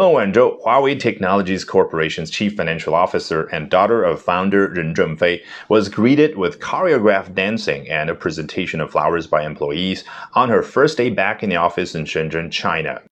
Meng Wanzhou, Huawei Technologies Corporation's chief financial officer and daughter of founder Ren Zhengfei, was greeted with choreographed dancing and a presentation of flowers by employees on her first day back in the office in Shenzhen, China.